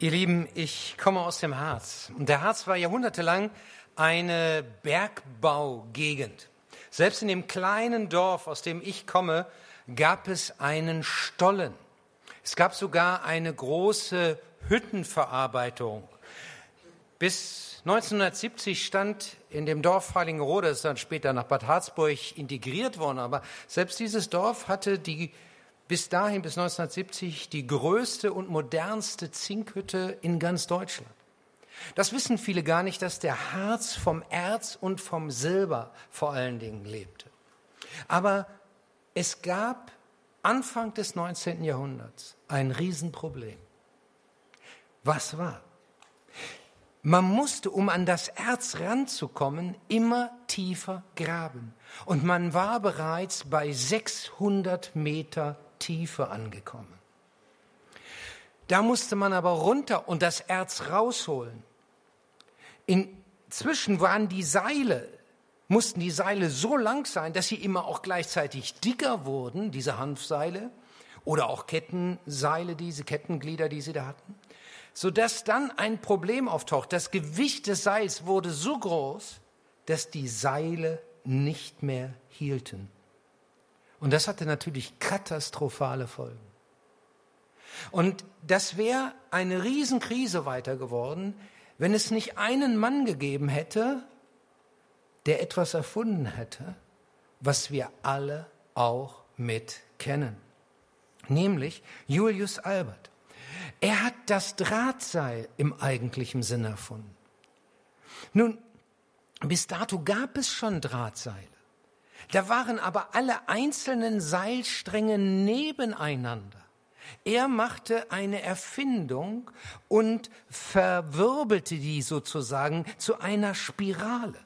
Ihr Lieben, ich komme aus dem Harz. Und der Harz war jahrhundertelang eine Bergbaugegend. Selbst in dem kleinen Dorf, aus dem ich komme, gab es einen Stollen. Es gab sogar eine große Hüttenverarbeitung. Bis 1970 stand in dem Dorf Freilingerode, das ist dann später nach Bad Harzburg integriert worden, aber selbst dieses Dorf hatte die bis dahin, bis 1970, die größte und modernste Zinkhütte in ganz Deutschland. Das wissen viele gar nicht, dass der Harz vom Erz und vom Silber vor allen Dingen lebte. Aber es gab Anfang des 19. Jahrhunderts ein Riesenproblem. Was war? Man musste, um an das Erz ranzukommen, immer tiefer graben. Und man war bereits bei 600 Meter Tiefe angekommen. Da musste man aber runter und das Erz rausholen. Inzwischen waren die Seile, mussten die Seile so lang sein, dass sie immer auch gleichzeitig dicker wurden, diese Hanfseile, oder auch Kettenseile, diese Kettenglieder, die sie da hatten, sodass dann ein Problem auftaucht. Das Gewicht des Seils wurde so groß, dass die Seile nicht mehr hielten. Und das hatte natürlich katastrophale Folgen. Und das wäre eine Riesenkrise weiter geworden, wenn es nicht einen Mann gegeben hätte, der etwas erfunden hätte, was wir alle auch mit kennen. Nämlich Julius Albert. Er hat das Drahtseil im eigentlichen Sinn erfunden. Nun, bis dato gab es schon Drahtseile. Da waren aber alle einzelnen Seilstränge nebeneinander. Er machte eine Erfindung und verwirbelte die sozusagen zu einer Spirale.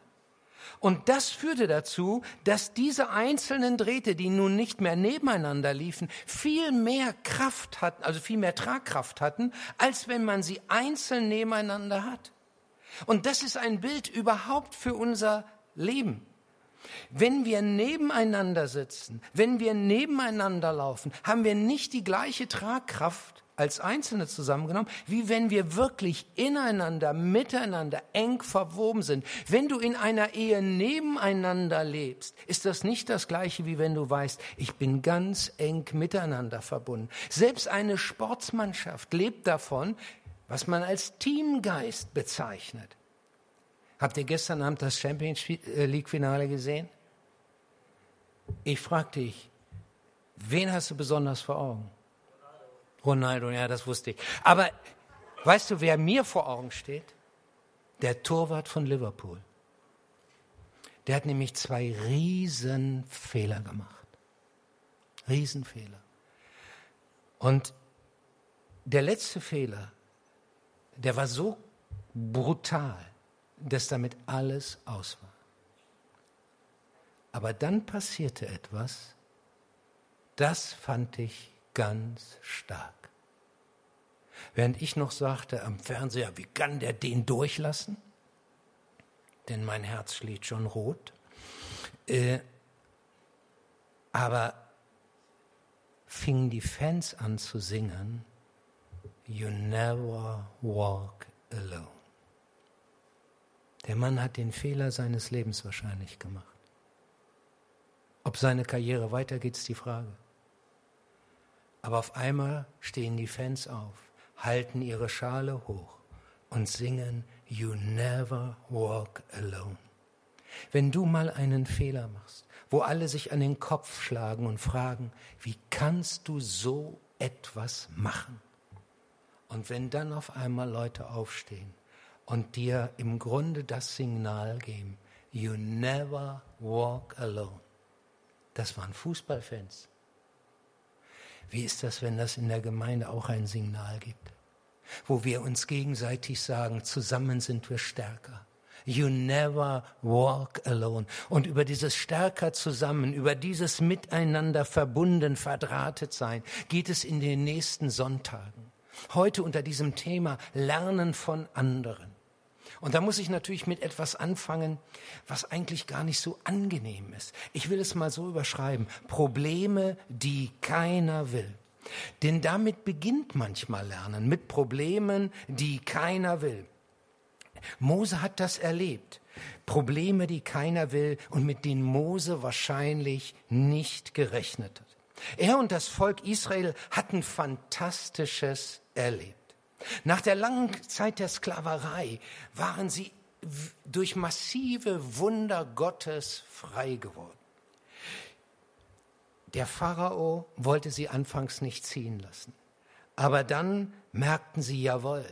Und das führte dazu, dass diese einzelnen Drähte, die nun nicht mehr nebeneinander liefen, viel mehr Kraft hatten, also viel mehr Tragkraft hatten, als wenn man sie einzeln nebeneinander hat. Und das ist ein Bild überhaupt für unser Leben. Wenn wir nebeneinander sitzen, wenn wir nebeneinander laufen, haben wir nicht die gleiche Tragkraft als Einzelne zusammengenommen, wie wenn wir wirklich ineinander, miteinander eng verwoben sind. Wenn du in einer Ehe nebeneinander lebst, ist das nicht das gleiche, wie wenn du weißt, ich bin ganz eng miteinander verbunden. Selbst eine Sportsmannschaft lebt davon, was man als Teamgeist bezeichnet. Habt ihr gestern Abend das Champions League Finale gesehen? Ich frage dich, wen hast du besonders vor Augen? Ronaldo. Ronaldo, ja, das wusste ich. Aber weißt du, wer mir vor Augen steht? Der Torwart von Liverpool. Der hat nämlich zwei Riesenfehler gemacht. Riesenfehler. Und der letzte Fehler, der war so brutal, dass damit alles aus war. Aber dann passierte etwas, das fand ich ganz stark. Während ich noch sagte am Fernseher, wie kann der den durchlassen? Denn mein Herz schlägt schon rot. Äh, aber fingen die Fans an zu singen, You never walk alone. Der Mann hat den Fehler seines Lebens wahrscheinlich gemacht. Ob seine Karriere weitergeht, ist die Frage. Aber auf einmal stehen die Fans auf, halten ihre Schale hoch und singen You never walk alone. Wenn du mal einen Fehler machst, wo alle sich an den Kopf schlagen und fragen, wie kannst du so etwas machen? Und wenn dann auf einmal Leute aufstehen und dir im Grunde das Signal geben, you never walk alone. Das waren Fußballfans. Wie ist das, wenn das in der Gemeinde auch ein Signal gibt? Wo wir uns gegenseitig sagen, zusammen sind wir stärker. You never walk alone. Und über dieses stärker zusammen, über dieses miteinander verbunden, verdrahtet sein, geht es in den nächsten Sonntagen. Heute unter diesem Thema Lernen von anderen. Und da muss ich natürlich mit etwas anfangen, was eigentlich gar nicht so angenehm ist. Ich will es mal so überschreiben. Probleme, die keiner will. Denn damit beginnt manchmal Lernen mit Problemen, die keiner will. Mose hat das erlebt. Probleme, die keiner will und mit denen Mose wahrscheinlich nicht gerechnet hat. Er und das Volk Israel hatten Fantastisches erlebt. Nach der langen Zeit der Sklaverei waren sie durch massive Wunder Gottes frei geworden. Der Pharao wollte sie anfangs nicht ziehen lassen. Aber dann merkten sie, jawohl,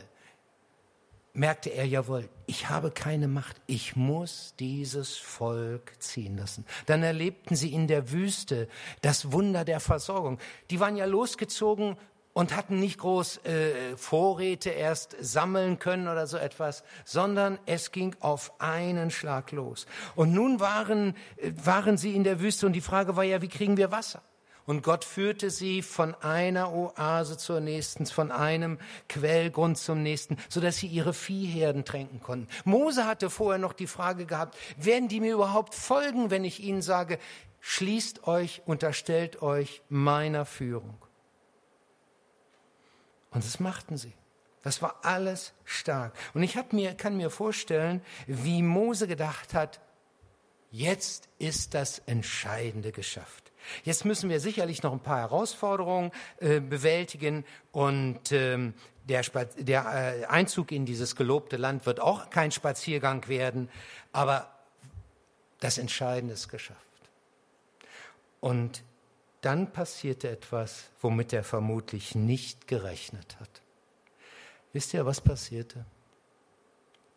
merkte er, jawohl, ich habe keine Macht, ich muss dieses Volk ziehen lassen. Dann erlebten sie in der Wüste das Wunder der Versorgung. Die waren ja losgezogen und hatten nicht groß äh, Vorräte erst sammeln können oder so etwas, sondern es ging auf einen Schlag los. Und nun waren, äh, waren sie in der Wüste und die Frage war ja, wie kriegen wir Wasser? Und Gott führte sie von einer Oase zur nächsten, von einem Quellgrund zum nächsten, so dass sie ihre Viehherden tränken konnten. Mose hatte vorher noch die Frage gehabt, werden die mir überhaupt folgen, wenn ich ihnen sage, schließt euch, unterstellt euch meiner Führung? Und das machten sie. Das war alles stark. Und ich mir, kann mir vorstellen, wie Mose gedacht hat, jetzt ist das Entscheidende geschafft. Jetzt müssen wir sicherlich noch ein paar Herausforderungen äh, bewältigen und ähm, der, der äh, Einzug in dieses gelobte Land wird auch kein Spaziergang werden, aber das Entscheidende ist geschafft. Und dann passierte etwas, womit er vermutlich nicht gerechnet hat. Wisst ihr, was passierte?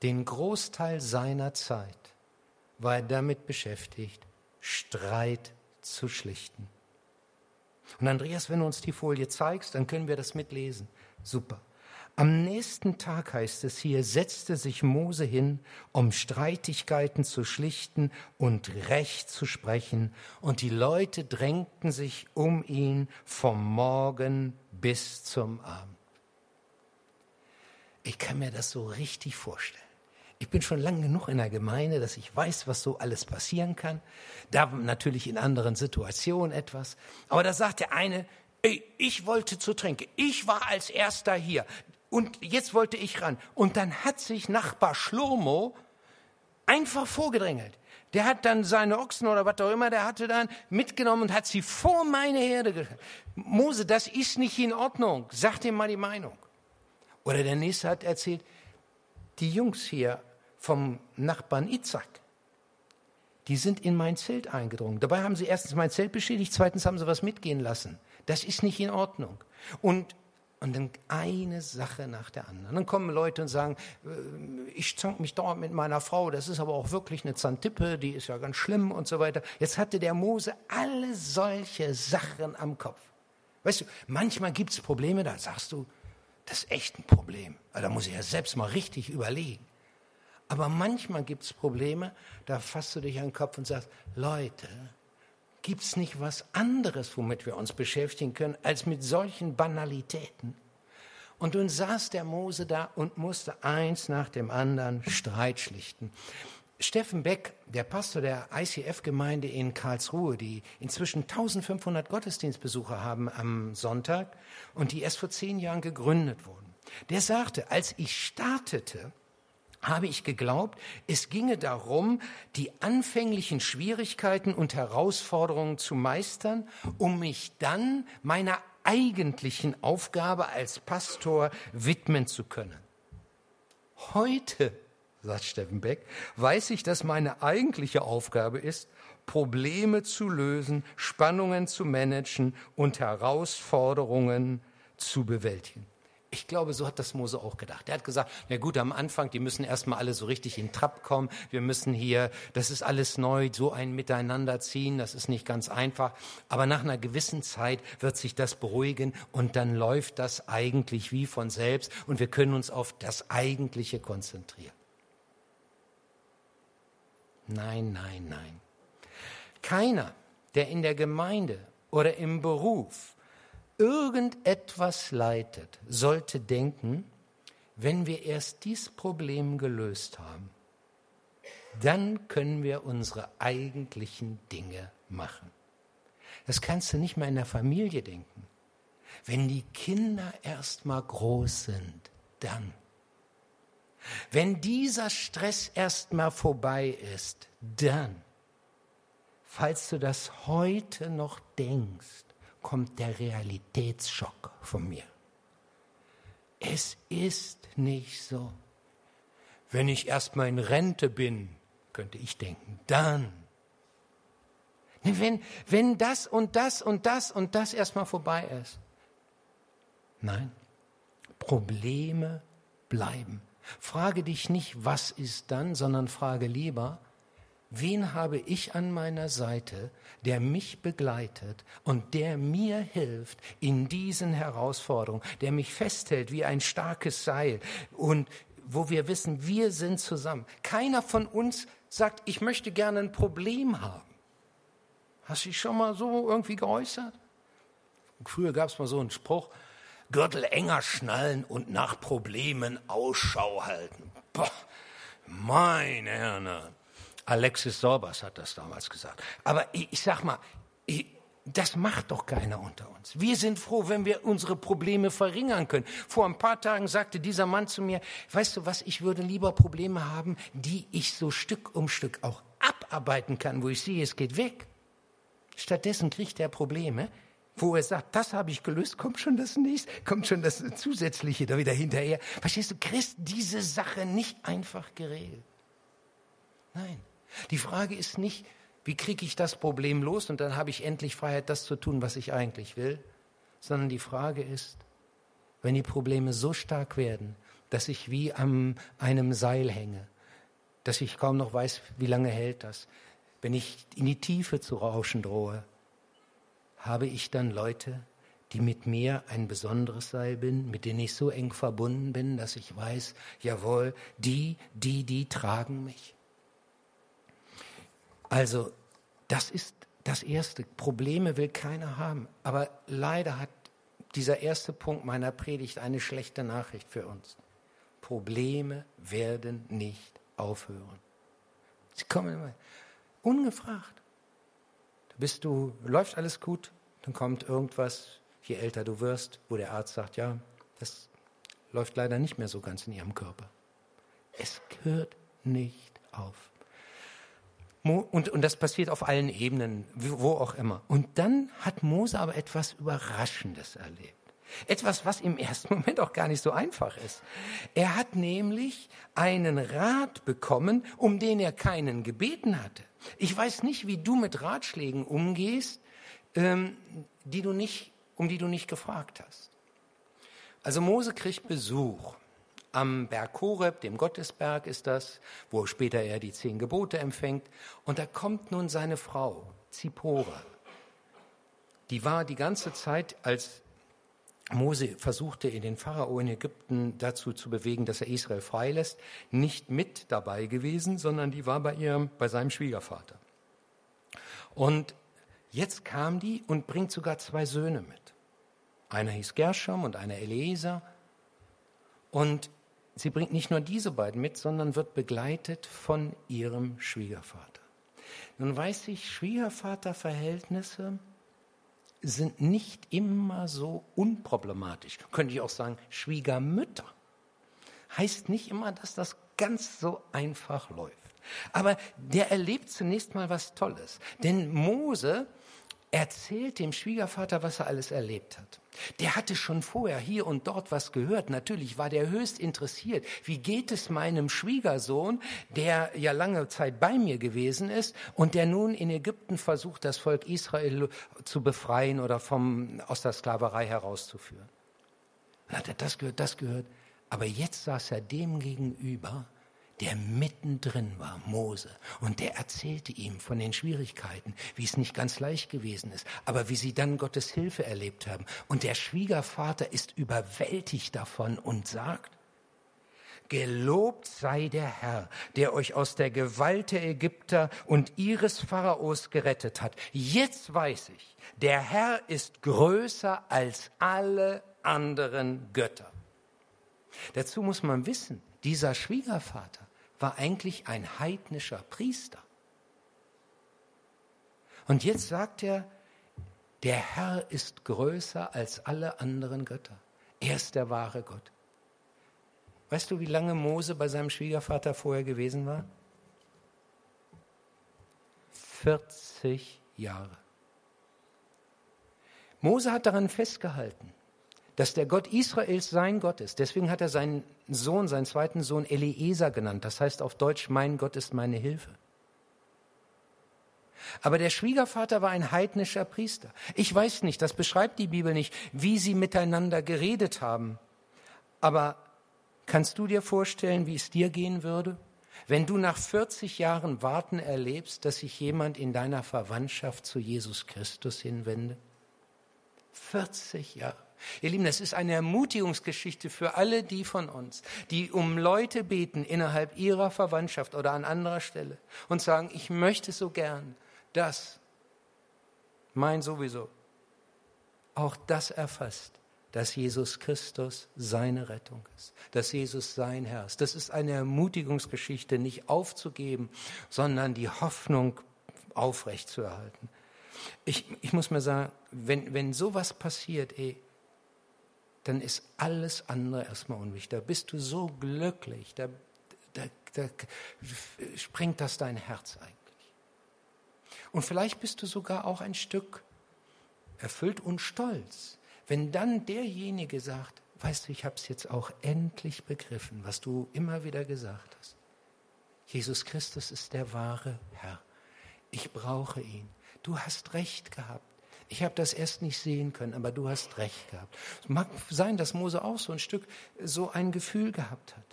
Den Großteil seiner Zeit war er damit beschäftigt, Streit zu schlichten. Und Andreas, wenn du uns die Folie zeigst, dann können wir das mitlesen. Super. Am nächsten Tag heißt es hier, setzte sich Mose hin, um Streitigkeiten zu schlichten und Recht zu sprechen, und die Leute drängten sich um ihn vom Morgen bis zum Abend. Ich kann mir das so richtig vorstellen. Ich bin schon lange genug in der Gemeinde, dass ich weiß, was so alles passieren kann. Da natürlich in anderen Situationen etwas. Aber da sagt der eine, ey, ich wollte zu trinken. Ich war als erster hier. Und jetzt wollte ich ran. Und dann hat sich Nachbar Schlomo einfach vorgedrängelt. Der hat dann seine Ochsen oder was auch immer, der hatte dann mitgenommen und hat sie vor meine Herde gestellt. Mose, das ist nicht in Ordnung. Sag dir mal die Meinung. Oder der nächste hat erzählt, die Jungs hier vom Nachbarn Itzak. Die sind in mein Zelt eingedrungen. Dabei haben sie erstens mein Zelt beschädigt, zweitens haben sie was mitgehen lassen. Das ist nicht in Ordnung. Und, und dann eine Sache nach der anderen. Dann kommen Leute und sagen, äh, ich zank mich dort mit meiner Frau, das ist aber auch wirklich eine Zantippe, die ist ja ganz schlimm und so weiter. Jetzt hatte der Mose alle solche Sachen am Kopf. Weißt du, manchmal gibt es Probleme, da sagst du, das ist echt ein Problem. Da muss ich ja selbst mal richtig überlegen. Aber manchmal gibt es Probleme, da fasst du dich an den Kopf und sagst, Leute, gibt es nicht was anderes, womit wir uns beschäftigen können, als mit solchen Banalitäten? Und nun saß der Mose da und musste eins nach dem anderen Streit schlichten. Steffen Beck, der Pastor der ICF-Gemeinde in Karlsruhe, die inzwischen 1500 Gottesdienstbesucher haben am Sonntag und die erst vor zehn Jahren gegründet wurden, der sagte, als ich startete, habe ich geglaubt, es ginge darum, die anfänglichen Schwierigkeiten und Herausforderungen zu meistern, um mich dann meiner eigentlichen Aufgabe als Pastor widmen zu können. Heute, sagt Steffen Beck, weiß ich, dass meine eigentliche Aufgabe ist, Probleme zu lösen, Spannungen zu managen und Herausforderungen zu bewältigen. Ich glaube, so hat das Mose auch gedacht. Er hat gesagt, na gut, am Anfang, die müssen erstmal alle so richtig in Trab kommen. Wir müssen hier, das ist alles neu, so ein Miteinander ziehen, das ist nicht ganz einfach. Aber nach einer gewissen Zeit wird sich das beruhigen und dann läuft das eigentlich wie von selbst und wir können uns auf das Eigentliche konzentrieren. Nein, nein, nein. Keiner, der in der Gemeinde oder im Beruf irgendetwas leitet, sollte denken, wenn wir erst dieses Problem gelöst haben, dann können wir unsere eigentlichen Dinge machen. Das kannst du nicht mal in der Familie denken. Wenn die Kinder erst mal groß sind, dann. Wenn dieser Stress erst mal vorbei ist, dann. Falls du das heute noch denkst, kommt der Realitätsschock von mir. Es ist nicht so. Wenn ich erst mal in Rente bin, könnte ich denken, dann. Wenn, wenn das und das und das und das erstmal vorbei ist. Nein, Probleme bleiben. Frage dich nicht, was ist dann, sondern frage lieber, wen habe ich an meiner Seite, der mich begleitet und der mir hilft in diesen Herausforderungen, der mich festhält wie ein starkes Seil und wo wir wissen, wir sind zusammen. Keiner von uns sagt, ich möchte gerne ein Problem haben. Hast du dich schon mal so irgendwie geäußert? Früher gab es mal so einen Spruch, Gürtel enger schnallen und nach Problemen Ausschau halten. Boah, meine Herren. Alexis Sorbas hat das damals gesagt. Aber ich, ich sag mal, ich, das macht doch keiner unter uns. Wir sind froh, wenn wir unsere Probleme verringern können. Vor ein paar Tagen sagte dieser Mann zu mir, weißt du was, ich würde lieber Probleme haben, die ich so Stück um Stück auch abarbeiten kann, wo ich sehe, es geht weg. Stattdessen kriegt er Probleme, wo er sagt, das habe ich gelöst, kommt schon das nächste, kommt schon das Zusätzliche da wieder hinterher. Verstehst du, kriegst diese Sache nicht einfach geregelt. Nein. Die Frage ist nicht, wie kriege ich das Problem los und dann habe ich endlich Freiheit, das zu tun, was ich eigentlich will, sondern die Frage ist, wenn die Probleme so stark werden, dass ich wie an einem Seil hänge, dass ich kaum noch weiß, wie lange hält das, wenn ich in die Tiefe zu rauschen drohe, habe ich dann Leute, die mit mir ein besonderes Seil bin, mit denen ich so eng verbunden bin, dass ich weiß, jawohl, die, die, die tragen mich. Also, das ist das Erste. Probleme will keiner haben. Aber leider hat dieser erste Punkt meiner Predigt eine schlechte Nachricht für uns. Probleme werden nicht aufhören. Sie kommen immer ungefragt. Du bist du, läuft alles gut, dann kommt irgendwas, je älter du wirst, wo der Arzt sagt, ja, das läuft leider nicht mehr so ganz in ihrem Körper. Es hört nicht auf. Und, und das passiert auf allen Ebenen, wo auch immer. Und dann hat Mose aber etwas Überraschendes erlebt. Etwas, was im ersten Moment auch gar nicht so einfach ist. Er hat nämlich einen Rat bekommen, um den er keinen gebeten hatte. Ich weiß nicht, wie du mit Ratschlägen umgehst, ähm, die du nicht, um die du nicht gefragt hast. Also Mose kriegt Besuch am Berg Horeb, dem Gottesberg ist das, wo später er die zehn Gebote empfängt. Und da kommt nun seine Frau, Zippora. Die war die ganze Zeit, als Mose versuchte, in den Pharao in Ägypten dazu zu bewegen, dass er Israel freilässt, nicht mit dabei gewesen, sondern die war bei ihrem, bei seinem Schwiegervater. Und jetzt kam die und bringt sogar zwei Söhne mit. Einer hieß Gershom und einer Eliezer. Und sie bringt nicht nur diese beiden mit, sondern wird begleitet von ihrem Schwiegervater. Nun weiß ich, Schwiegervaterverhältnisse sind nicht immer so unproblematisch. Könnte ich auch sagen, Schwiegermütter. Heißt nicht immer, dass das ganz so einfach läuft. Aber der erlebt zunächst mal was Tolles. Denn Mose erzählt dem Schwiegervater, was er alles erlebt hat. Der hatte schon vorher hier und dort was gehört. Natürlich war der höchst interessiert. Wie geht es meinem Schwiegersohn, der ja lange Zeit bei mir gewesen ist und der nun in Ägypten versucht, das Volk Israel zu befreien oder vom, aus der Sklaverei herauszuführen? Dann hat er das gehört, das gehört. Aber jetzt saß er dem gegenüber, der mittendrin war, Mose. Und der erzählte ihm von den Schwierigkeiten, wie es nicht ganz leicht gewesen ist, aber wie sie dann Gottes Hilfe erlebt haben. Und der Schwiegervater ist überwältigt davon und sagt, Gelobt sei der Herr, der euch aus der Gewalt der Ägypter und ihres Pharaos gerettet hat. Jetzt weiß ich, der Herr ist größer als alle anderen Götter. Dazu muss man wissen, dieser Schwiegervater war eigentlich ein heidnischer Priester. Und jetzt sagt er, Der Herr ist größer als alle anderen Götter. Er ist der wahre Gott. Weißt du, wie lange Mose bei seinem Schwiegervater vorher gewesen war? 40 Jahre. Mose hat daran festgehalten, dass der Gott Israels sein Gott ist. Deswegen hat er seinen Sohn, seinen zweiten Sohn Eliezer genannt. Das heißt auf Deutsch, mein Gott ist meine Hilfe. Aber der Schwiegervater war ein heidnischer Priester. Ich weiß nicht, das beschreibt die Bibel nicht, wie sie miteinander geredet haben. Aber kannst du dir vorstellen, wie es dir gehen würde, wenn du nach 40 Jahren Warten erlebst, dass sich jemand in deiner Verwandtschaft zu Jesus Christus hinwendet? 40 Jahre. Ihr Lieben, das ist eine Ermutigungsgeschichte für alle die von uns, die um Leute beten innerhalb ihrer Verwandtschaft oder an anderer Stelle und sagen, ich möchte so gern, dass mein sowieso auch das erfasst, dass Jesus Christus seine Rettung ist, dass Jesus sein Herr ist. Das ist eine Ermutigungsgeschichte, nicht aufzugeben, sondern die Hoffnung aufrechtzuerhalten. Ich, ich muss mir sagen, wenn, wenn sowas passiert, ey, dann ist alles andere erstmal unwichtig. Da bist du so glücklich, da, da, da springt das dein Herz eigentlich. Und vielleicht bist du sogar auch ein Stück erfüllt und stolz, wenn dann derjenige sagt, weißt du, ich habe es jetzt auch endlich begriffen, was du immer wieder gesagt hast. Jesus Christus ist der wahre Herr. Ich brauche ihn. Du hast recht gehabt. Ich habe das erst nicht sehen können, aber du hast recht gehabt. Es mag sein, dass Mose auch so ein Stück so ein Gefühl gehabt hat.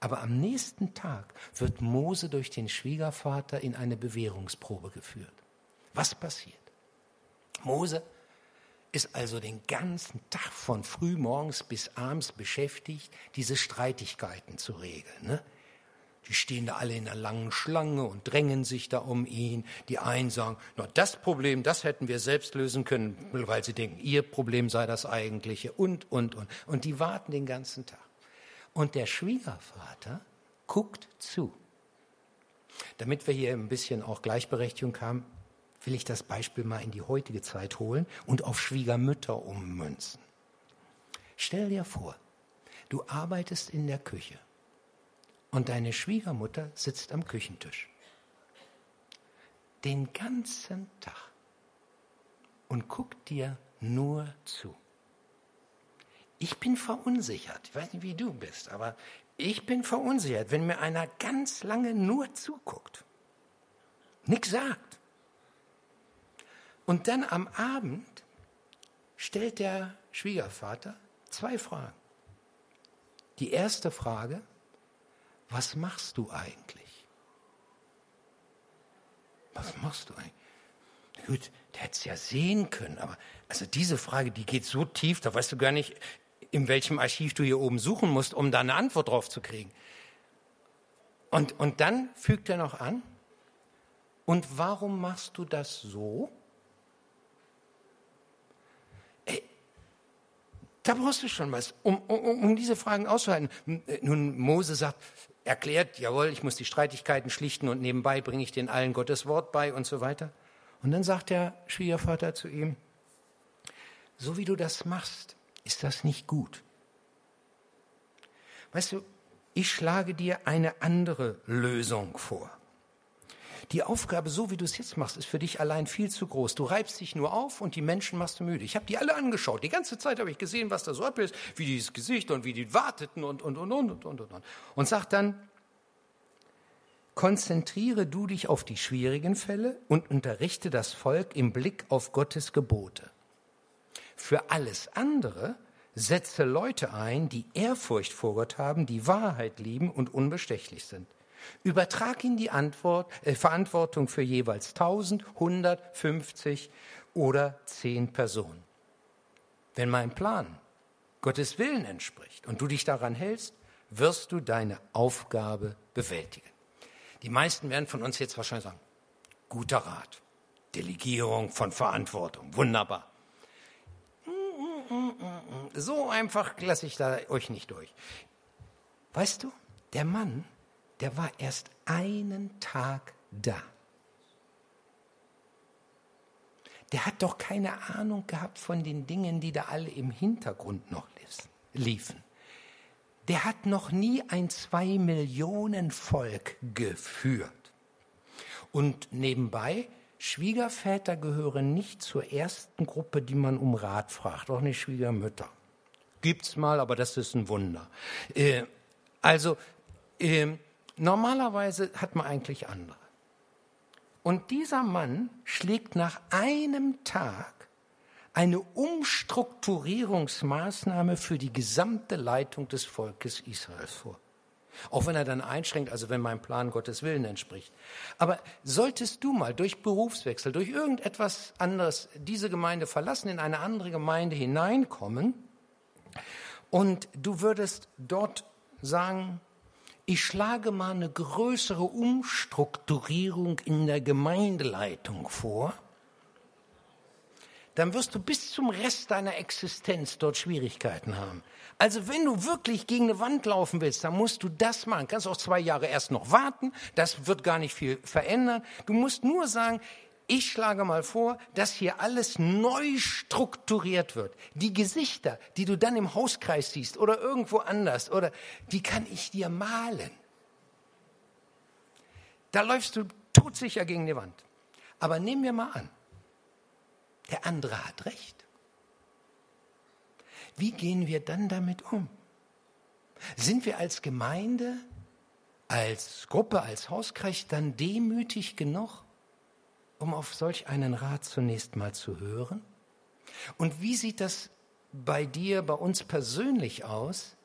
Aber am nächsten Tag wird Mose durch den Schwiegervater in eine Bewährungsprobe geführt. Was passiert? Mose ist also den ganzen Tag von frühmorgens bis abends beschäftigt, diese Streitigkeiten zu regeln. Ne? Die stehen da alle in einer langen Schlange und drängen sich da um ihn. Die einen sagen, na, das Problem, das hätten wir selbst lösen können, weil sie denken, ihr Problem sei das eigentliche und, und, und. Und die warten den ganzen Tag. Und der Schwiegervater guckt zu. Damit wir hier ein bisschen auch Gleichberechtigung haben, will ich das Beispiel mal in die heutige Zeit holen und auf Schwiegermütter ummünzen. Stell dir vor, du arbeitest in der Küche und deine Schwiegermutter sitzt am Küchentisch. Den ganzen Tag und guckt dir nur zu. Ich bin verunsichert. Ich weiß nicht, wie du bist, aber ich bin verunsichert, wenn mir einer ganz lange nur zuguckt, nichts sagt. Und dann am Abend stellt der Schwiegervater zwei Fragen. Die erste Frage, was machst du eigentlich? Was machst du eigentlich? Gut, der hätte es ja sehen können, aber also diese Frage, die geht so tief, da weißt du gar nicht, in welchem Archiv du hier oben suchen musst, um da eine Antwort drauf zu kriegen. Und, und dann fügt er noch an, und warum machst du das so? Ey, da brauchst du schon was, um, um, um diese Fragen auszuhalten. Nun, Mose sagt, erklärt, jawohl, ich muss die Streitigkeiten schlichten und nebenbei bringe ich den allen Gottes Wort bei und so weiter. Und dann sagt der Schwiegervater zu ihm, so wie du das machst, ist das nicht gut. Weißt du, ich schlage dir eine andere Lösung vor. Die Aufgabe, so wie du es jetzt machst, ist für dich allein viel zu groß. Du reibst dich nur auf und die Menschen machst du müde. Ich habe die alle angeschaut. Die ganze Zeit habe ich gesehen, was da so ab ist, wie dieses Gesicht und wie die warteten und, und, und, und, und, und, und. Und sagt dann, konzentriere du dich auf die schwierigen Fälle und unterrichte das Volk im Blick auf Gottes Gebote. Für alles andere setze Leute ein, die Ehrfurcht vor Gott haben, die Wahrheit lieben und unbestechlich sind. Übertrag ihnen die Antwort, äh, Verantwortung für jeweils 1000, 150 oder 10 Personen. Wenn mein Plan Gottes Willen entspricht und du dich daran hältst, wirst du deine Aufgabe bewältigen. Die meisten werden von uns jetzt wahrscheinlich sagen, guter Rat, Delegierung von Verantwortung, wunderbar. So einfach lasse ich da euch nicht durch. Weißt du, der Mann der war erst einen Tag da. der hat doch keine Ahnung gehabt von den Dingen, die da alle im Hintergrund noch liefen. Der hat noch nie ein zwei Millionen Volk geführt. Und nebenbei, Schwiegerväter gehören nicht zur ersten Gruppe, die man um Rat fragt, auch nicht Schwiegermütter. Gibt's mal, aber das ist ein Wunder. Äh, also äh, normalerweise hat man eigentlich andere. Und dieser Mann schlägt nach einem Tag eine Umstrukturierungsmaßnahme für die gesamte Leitung des Volkes Israels vor. Auch wenn er dann einschränkt, also wenn mein Plan Gottes Willen entspricht. Aber solltest du mal durch Berufswechsel, durch irgendetwas anderes diese Gemeinde verlassen, in eine andere Gemeinde hineinkommen und du würdest dort sagen, ich schlage mal eine größere Umstrukturierung in der Gemeindeleitung vor, dann wirst du bis zum Rest deiner Existenz dort Schwierigkeiten haben. Also wenn du wirklich gegen eine Wand laufen willst, dann musst du das machen. Kannst auch zwei Jahre erst noch warten, das wird gar nicht viel verändern. Du musst nur sagen, ich schlage mal vor, dass hier alles neu strukturiert wird. Die Gesichter, die du dann im Hauskreis siehst oder irgendwo anders, oder die kann ich dir malen. Da läufst du todsicher gegen die Wand. Aber nehmen wir mal an, der andere hat recht. Wie gehen wir dann damit um? Sind wir als Gemeinde, als Gruppe, als Hauskreis dann demütig genug, um auf solch einen Rat zunächst mal zu hören? Und wie sieht das bei dir, bei uns persönlich aus,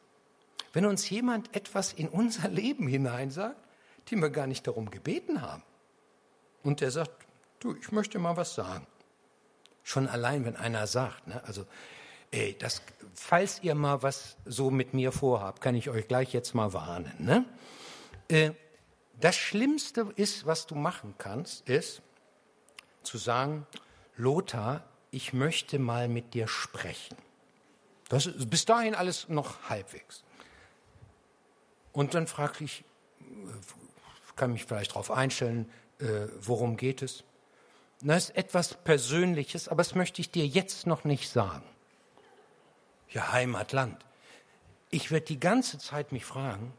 wenn uns jemand etwas in unser Leben hineinsagt, die wir gar nicht darum gebeten haben? Und der sagt, du, ich möchte mal was sagen. Schon allein, wenn einer sagt, ne, also, ey, das, falls ihr mal was so mit mir vorhabt, kann ich euch gleich jetzt mal warnen. Ne? Äh, das Schlimmste ist, was du machen kannst, ist, zu sagen, Lothar, ich möchte mal mit dir sprechen. Das ist bis dahin alles noch halbwegs. Und dann frage ich, kann mich vielleicht darauf einstellen, äh, worum geht es? Das ist etwas Persönliches, aber das möchte ich dir jetzt noch nicht sagen. Ja, Heimatland. Ich werde die ganze Zeit mich fragen,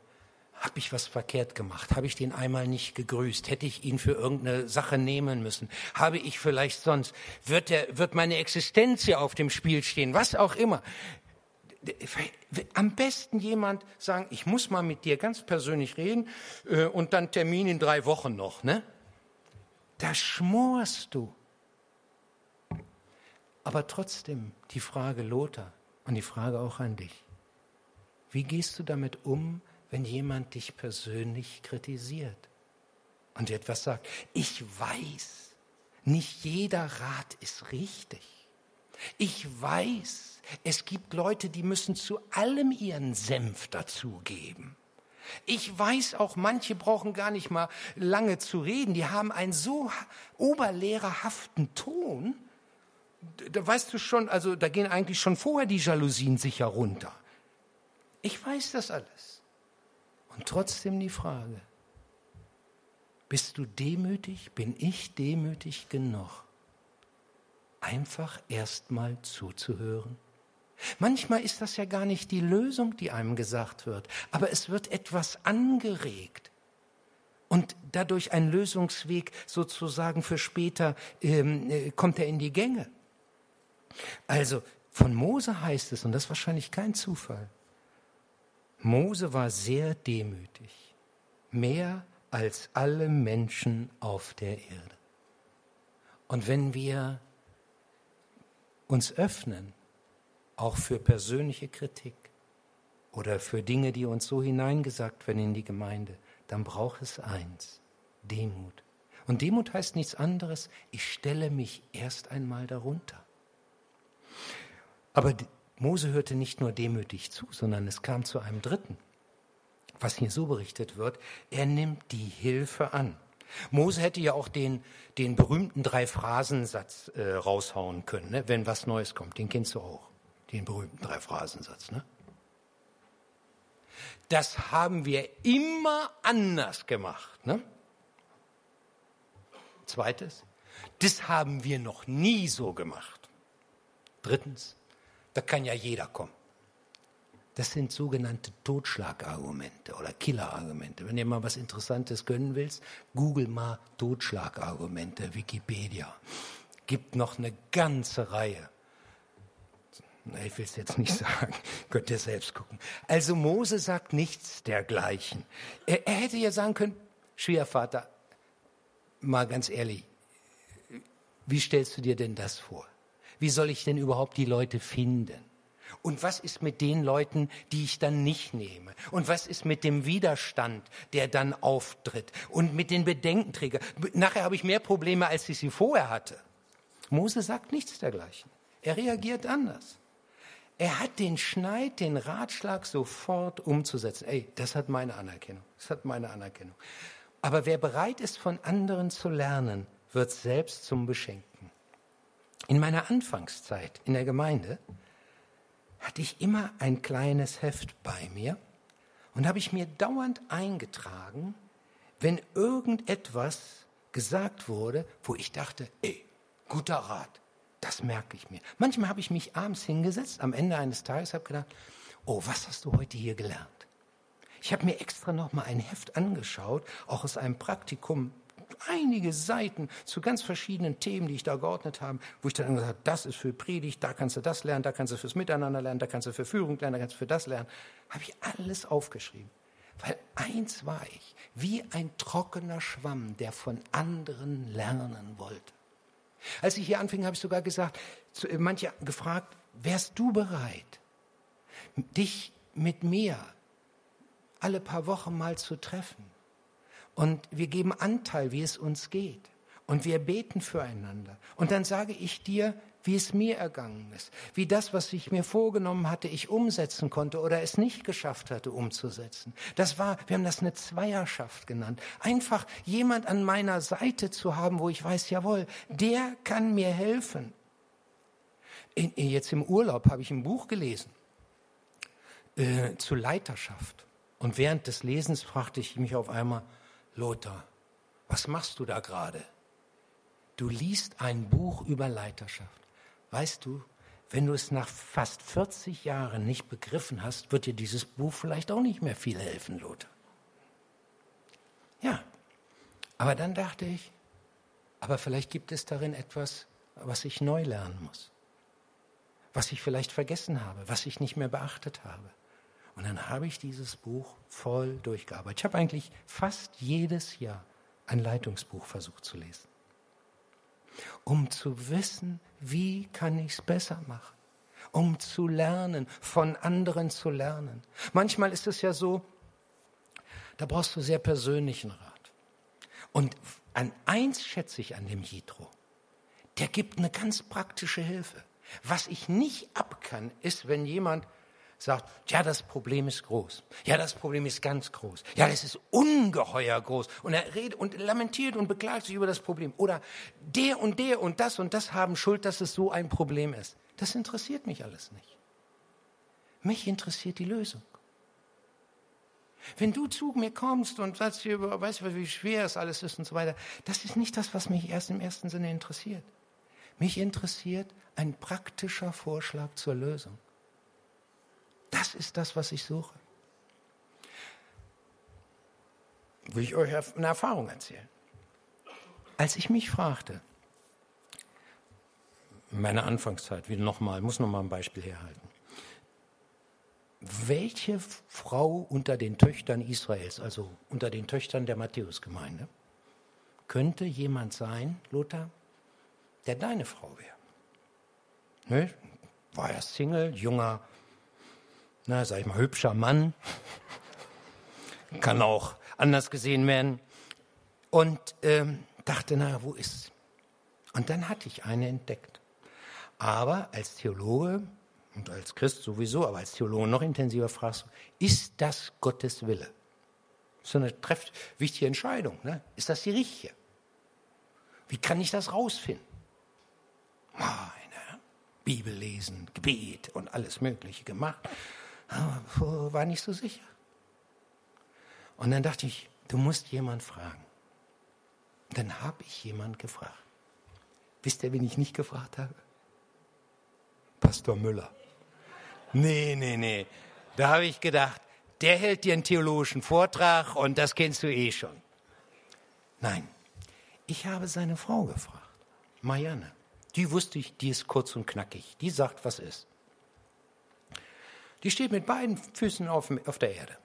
habe ich was verkehrt gemacht? Habe ich den einmal nicht gegrüßt? Hätte ich ihn für irgendeine Sache nehmen müssen? Habe ich vielleicht sonst, wird, der, wird meine Existenz hier auf dem Spiel stehen? Was auch immer. Am besten jemand sagen, ich muss mal mit dir ganz persönlich reden äh, und dann Termin in drei Wochen noch. Ne? Da schmorst du. Aber trotzdem die Frage Lothar und die Frage auch an dich. Wie gehst du damit um, wenn jemand dich persönlich kritisiert und dir etwas sagt. Ich weiß, nicht jeder Rat ist richtig. Ich weiß, es gibt Leute, die müssen zu allem ihren Senf dazugeben. Ich weiß auch, manche brauchen gar nicht mal lange zu reden. Die haben einen so oberlehrerhaften Ton. Da weißt du schon, also da gehen eigentlich schon vorher die Jalousien sicher runter. Ich weiß das alles. Und trotzdem die Frage, bist du demütig, bin ich demütig genug, einfach erstmal zuzuhören? Manchmal ist das ja gar nicht die Lösung, die einem gesagt wird, aber es wird etwas angeregt und dadurch ein Lösungsweg sozusagen für später ähm, äh, kommt er in die Gänge. Also von Mose heißt es, und das ist wahrscheinlich kein Zufall, Mose war sehr demütig, mehr als alle Menschen auf der Erde. Und wenn wir uns öffnen, auch für persönliche Kritik oder für Dinge, die uns so hineingesagt werden in die Gemeinde, dann braucht es eins, Demut. Und Demut heißt nichts anderes, ich stelle mich erst einmal darunter. Aber Mose hörte nicht nur demütig zu, sondern es kam zu einem dritten, was hier so berichtet wird. Er nimmt die Hilfe an. Mose hätte ja auch den, den berühmten Drei-Phrasensatz äh, raushauen können, ne? wenn was Neues kommt. Den kennst du auch, den berühmten Drei-Phrasensatz. Ne? Das haben wir immer anders gemacht. Ne? Zweites, Das haben wir noch nie so gemacht. Drittens, da kann ja jeder kommen. Das sind sogenannte Totschlagargumente oder Killerargumente. Wenn du mal was Interessantes gönnen willst, google mal Totschlagargumente, Wikipedia. Gibt noch eine ganze Reihe. Ich will es jetzt nicht sagen, könnt ihr selbst gucken. Also Mose sagt nichts dergleichen. Er, er hätte ja sagen können, Schwiegervater, mal ganz ehrlich, wie stellst du dir denn das vor? Wie soll ich denn überhaupt die Leute finden? Und was ist mit den Leuten, die ich dann nicht nehme? Und was ist mit dem Widerstand, der dann auftritt? Und mit den Bedenkenträgern? Nachher habe ich mehr Probleme, als ich sie vorher hatte. Mose sagt nichts dergleichen. Er reagiert anders. Er hat den Schneid, den Ratschlag sofort umzusetzen. Ey, das hat meine Anerkennung. Das hat meine Anerkennung. Aber wer bereit ist, von anderen zu lernen, wird selbst zum Beschenken. In meiner Anfangszeit in der Gemeinde hatte ich immer ein kleines Heft bei mir und habe ich mir dauernd eingetragen, wenn irgendetwas gesagt wurde, wo ich dachte, ey, guter Rat, das merke ich mir. Manchmal habe ich mich abends hingesetzt, am Ende eines Tages, habe gedacht, oh, was hast du heute hier gelernt? Ich habe mir extra noch mal ein Heft angeschaut, auch aus einem Praktikum einige Seiten zu ganz verschiedenen Themen, die ich da geordnet habe, wo ich dann gesagt habe, das ist für Predigt, da kannst du das lernen, da kannst du fürs Miteinander lernen, da kannst du für Führung lernen, da kannst du für das lernen. Habe ich alles aufgeschrieben. Weil eins war ich, wie ein trockener Schwamm, der von anderen lernen wollte. Als ich hier anfing, habe ich sogar gesagt, zu, manche gefragt, wärst du bereit, dich mit mir alle paar Wochen mal zu treffen? Und wir geben Anteil, wie es uns geht. Und wir beten füreinander. Und dann sage ich dir, wie es mir ergangen ist, wie das, was ich mir vorgenommen hatte, ich umsetzen konnte oder es nicht geschafft hatte umzusetzen. Das war, wir haben das eine Zweierschaft genannt. Einfach jemand an meiner Seite zu haben, wo ich weiß, jawohl, der kann mir helfen. In, jetzt im Urlaub habe ich ein Buch gelesen äh, zu Leiterschaft. Und während des Lesens fragte ich mich auf einmal, Lothar, was machst du da gerade? Du liest ein Buch über Leiterschaft. Weißt du, wenn du es nach fast 40 Jahren nicht begriffen hast, wird dir dieses Buch vielleicht auch nicht mehr viel helfen, Lothar. Ja, aber dann dachte ich, aber vielleicht gibt es darin etwas, was ich neu lernen muss, was ich vielleicht vergessen habe, was ich nicht mehr beachtet habe. Und dann habe ich dieses Buch voll durchgearbeitet. Ich habe eigentlich fast jedes Jahr ein Leitungsbuch versucht zu lesen, um zu wissen, wie kann ich es besser machen, um zu lernen, von anderen zu lernen. Manchmal ist es ja so, da brauchst du sehr persönlichen Rat. Und an eins schätze ich an dem Jitro, der gibt eine ganz praktische Hilfe. Was ich nicht ab kann, ist, wenn jemand sagt, ja, das Problem ist groß. Ja, das Problem ist ganz groß. Ja, das ist ungeheuer groß. Und er redet und lamentiert und beklagt sich über das Problem. Oder der und der und das und das haben Schuld, dass es so ein Problem ist. Das interessiert mich alles nicht. Mich interessiert die Lösung. Wenn du zu mir kommst und sagst, weißt du, wie schwer es alles ist und so weiter, das ist nicht das, was mich erst im ersten Sinne interessiert. Mich interessiert ein praktischer Vorschlag zur Lösung. Das ist das, was ich suche. Will ich euch eine Erfahrung erzählen. Als ich mich fragte, in meiner Anfangszeit, wieder nochmal, muss nochmal ein Beispiel herhalten. Welche Frau unter den Töchtern Israels, also unter den Töchtern der Matthäusgemeinde, könnte jemand sein, Lothar, der deine Frau wäre? Ne? War er Single, junger na, sag ich mal, hübscher Mann. Kann auch anders gesehen werden. Und ähm, dachte, na, wo ist? Und dann hatte ich eine entdeckt. Aber als Theologe und als Christ sowieso, aber als Theologe noch intensiver fragst du, ist das Gottes Wille? Das ist eine treff wichtige Entscheidung. Ne? Ist das die richtige? Wie kann ich das rausfinden? Meine Bibel lesen, Gebet und alles Mögliche gemacht war nicht so sicher. Und dann dachte ich, du musst jemand fragen. Dann habe ich jemand gefragt. Wisst ihr, wen ich nicht gefragt habe? Pastor Müller. Nee, nee, nee. Da habe ich gedacht, der hält dir einen theologischen Vortrag und das kennst du eh schon. Nein, ich habe seine Frau gefragt, Marianne. Die wusste ich, die ist kurz und knackig. Die sagt, was ist. Die steht mit beiden Füßen auf, auf der Erde.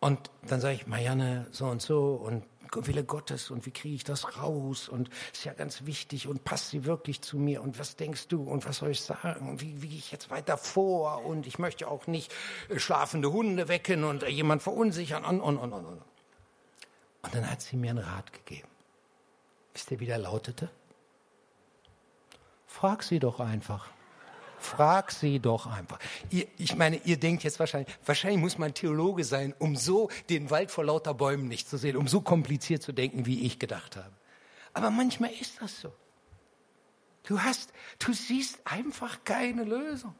Und dann sage ich, Marianne, so und so und Wille Gottes und wie kriege ich das raus und ist ja ganz wichtig und passt sie wirklich zu mir und was denkst du und was soll ich sagen und wie, wie gehe ich jetzt weiter vor und ich möchte auch nicht äh, schlafende Hunde wecken und jemand verunsichern und, und, und, und. Und dann hat sie mir einen Rat gegeben. Wisst ihr, wie der lautete? Frag sie doch einfach. Frag sie doch einfach. Ihr, ich meine, ihr denkt jetzt wahrscheinlich, wahrscheinlich muss man Theologe sein, um so den Wald vor lauter Bäumen nicht zu sehen, um so kompliziert zu denken, wie ich gedacht habe. Aber manchmal ist das so. Du hast, du siehst einfach keine Lösung.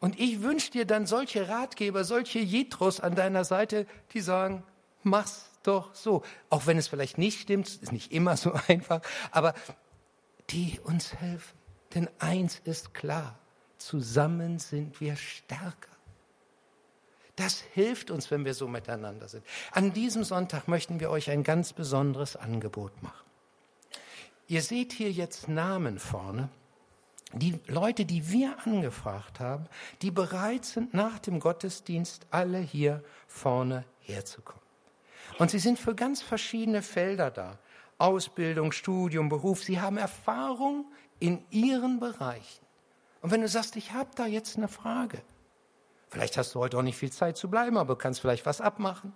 Und ich wünsche dir dann solche Ratgeber, solche Jetros an deiner Seite, die sagen, mach's doch so. Auch wenn es vielleicht nicht stimmt, ist nicht immer so einfach, aber die uns helfen. Denn eins ist klar, zusammen sind wir stärker. Das hilft uns, wenn wir so miteinander sind. An diesem Sonntag möchten wir euch ein ganz besonderes Angebot machen. Ihr seht hier jetzt Namen vorne. Die Leute, die wir angefragt haben, die bereit sind, nach dem Gottesdienst alle hier vorne herzukommen. Und sie sind für ganz verschiedene Felder da. Ausbildung, Studium, Beruf. Sie haben Erfahrung in ihren Bereichen. Und wenn du sagst, ich habe da jetzt eine Frage, vielleicht hast du heute auch nicht viel Zeit zu bleiben, aber du kannst vielleicht was abmachen.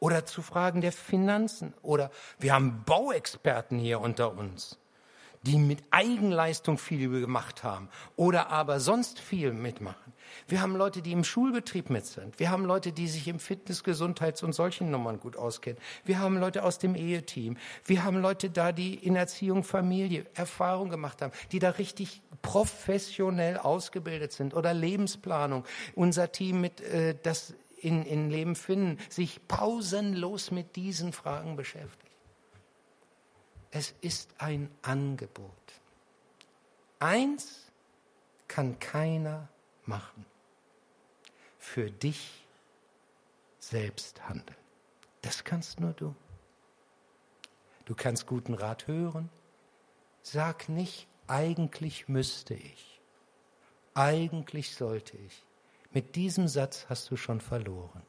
Oder zu Fragen der Finanzen. Oder wir haben Bauexperten hier unter uns die mit Eigenleistung viel gemacht haben oder aber sonst viel mitmachen. Wir haben Leute, die im Schulbetrieb mit sind. Wir haben Leute, die sich im Fitness-, Gesundheits- und solchen Nummern gut auskennen. Wir haben Leute aus dem Eheteam. Wir haben Leute da, die in Erziehung, Familie Erfahrung gemacht haben, die da richtig professionell ausgebildet sind oder Lebensplanung. Unser Team mit, äh, das in, in Leben finden, sich pausenlos mit diesen Fragen beschäftigt. Es ist ein Angebot. Eins kann keiner machen. Für dich selbst handeln. Das kannst nur du. Du kannst guten Rat hören. Sag nicht, eigentlich müsste ich. Eigentlich sollte ich. Mit diesem Satz hast du schon verloren.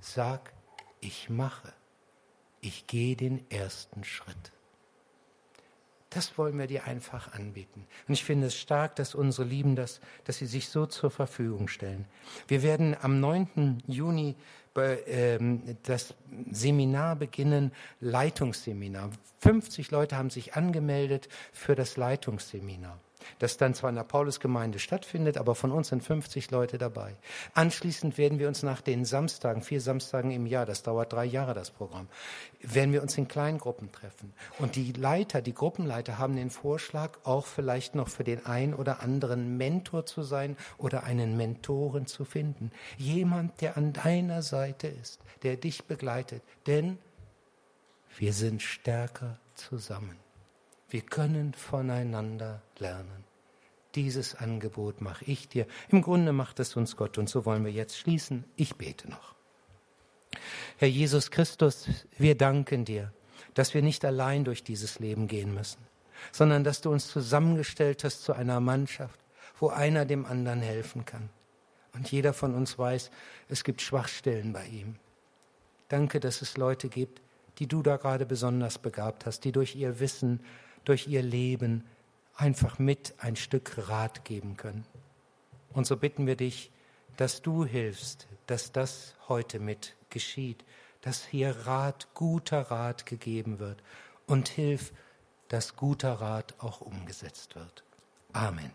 Sag, ich mache ich gehe den ersten Schritt. Das wollen wir dir einfach anbieten. Und ich finde es stark, dass unsere Lieben das, dass sie sich so zur Verfügung stellen. Wir werden am 9. Juni ähm, das Seminar beginnen, Leitungsseminar. 50 Leute haben sich angemeldet für das Leitungsseminar das dann zwar in der Paulusgemeinde stattfindet, aber von uns sind 50 Leute dabei. Anschließend werden wir uns nach den Samstagen, vier Samstagen im Jahr, das dauert drei Jahre, das Programm, werden wir uns in Kleingruppen treffen. Und die Leiter, die Gruppenleiter haben den Vorschlag, auch vielleicht noch für den einen oder anderen Mentor zu sein oder einen Mentoren zu finden. Jemand, der an deiner Seite ist, der dich begleitet. Denn wir sind stärker zusammen. Wir können voneinander lernen. Dieses Angebot mache ich dir. Im Grunde macht es uns Gott und so wollen wir jetzt schließen. Ich bete noch. Herr Jesus Christus, wir danken dir, dass wir nicht allein durch dieses Leben gehen müssen, sondern dass du uns zusammengestellt hast zu einer Mannschaft, wo einer dem anderen helfen kann. Und jeder von uns weiß, es gibt Schwachstellen bei ihm. Danke, dass es Leute gibt, die du da gerade besonders begabt hast, die durch ihr Wissen durch ihr Leben einfach mit ein Stück Rat geben können. Und so bitten wir dich, dass du hilfst, dass das heute mit geschieht, dass hier Rat, guter Rat gegeben wird und hilf, dass guter Rat auch umgesetzt wird. Amen.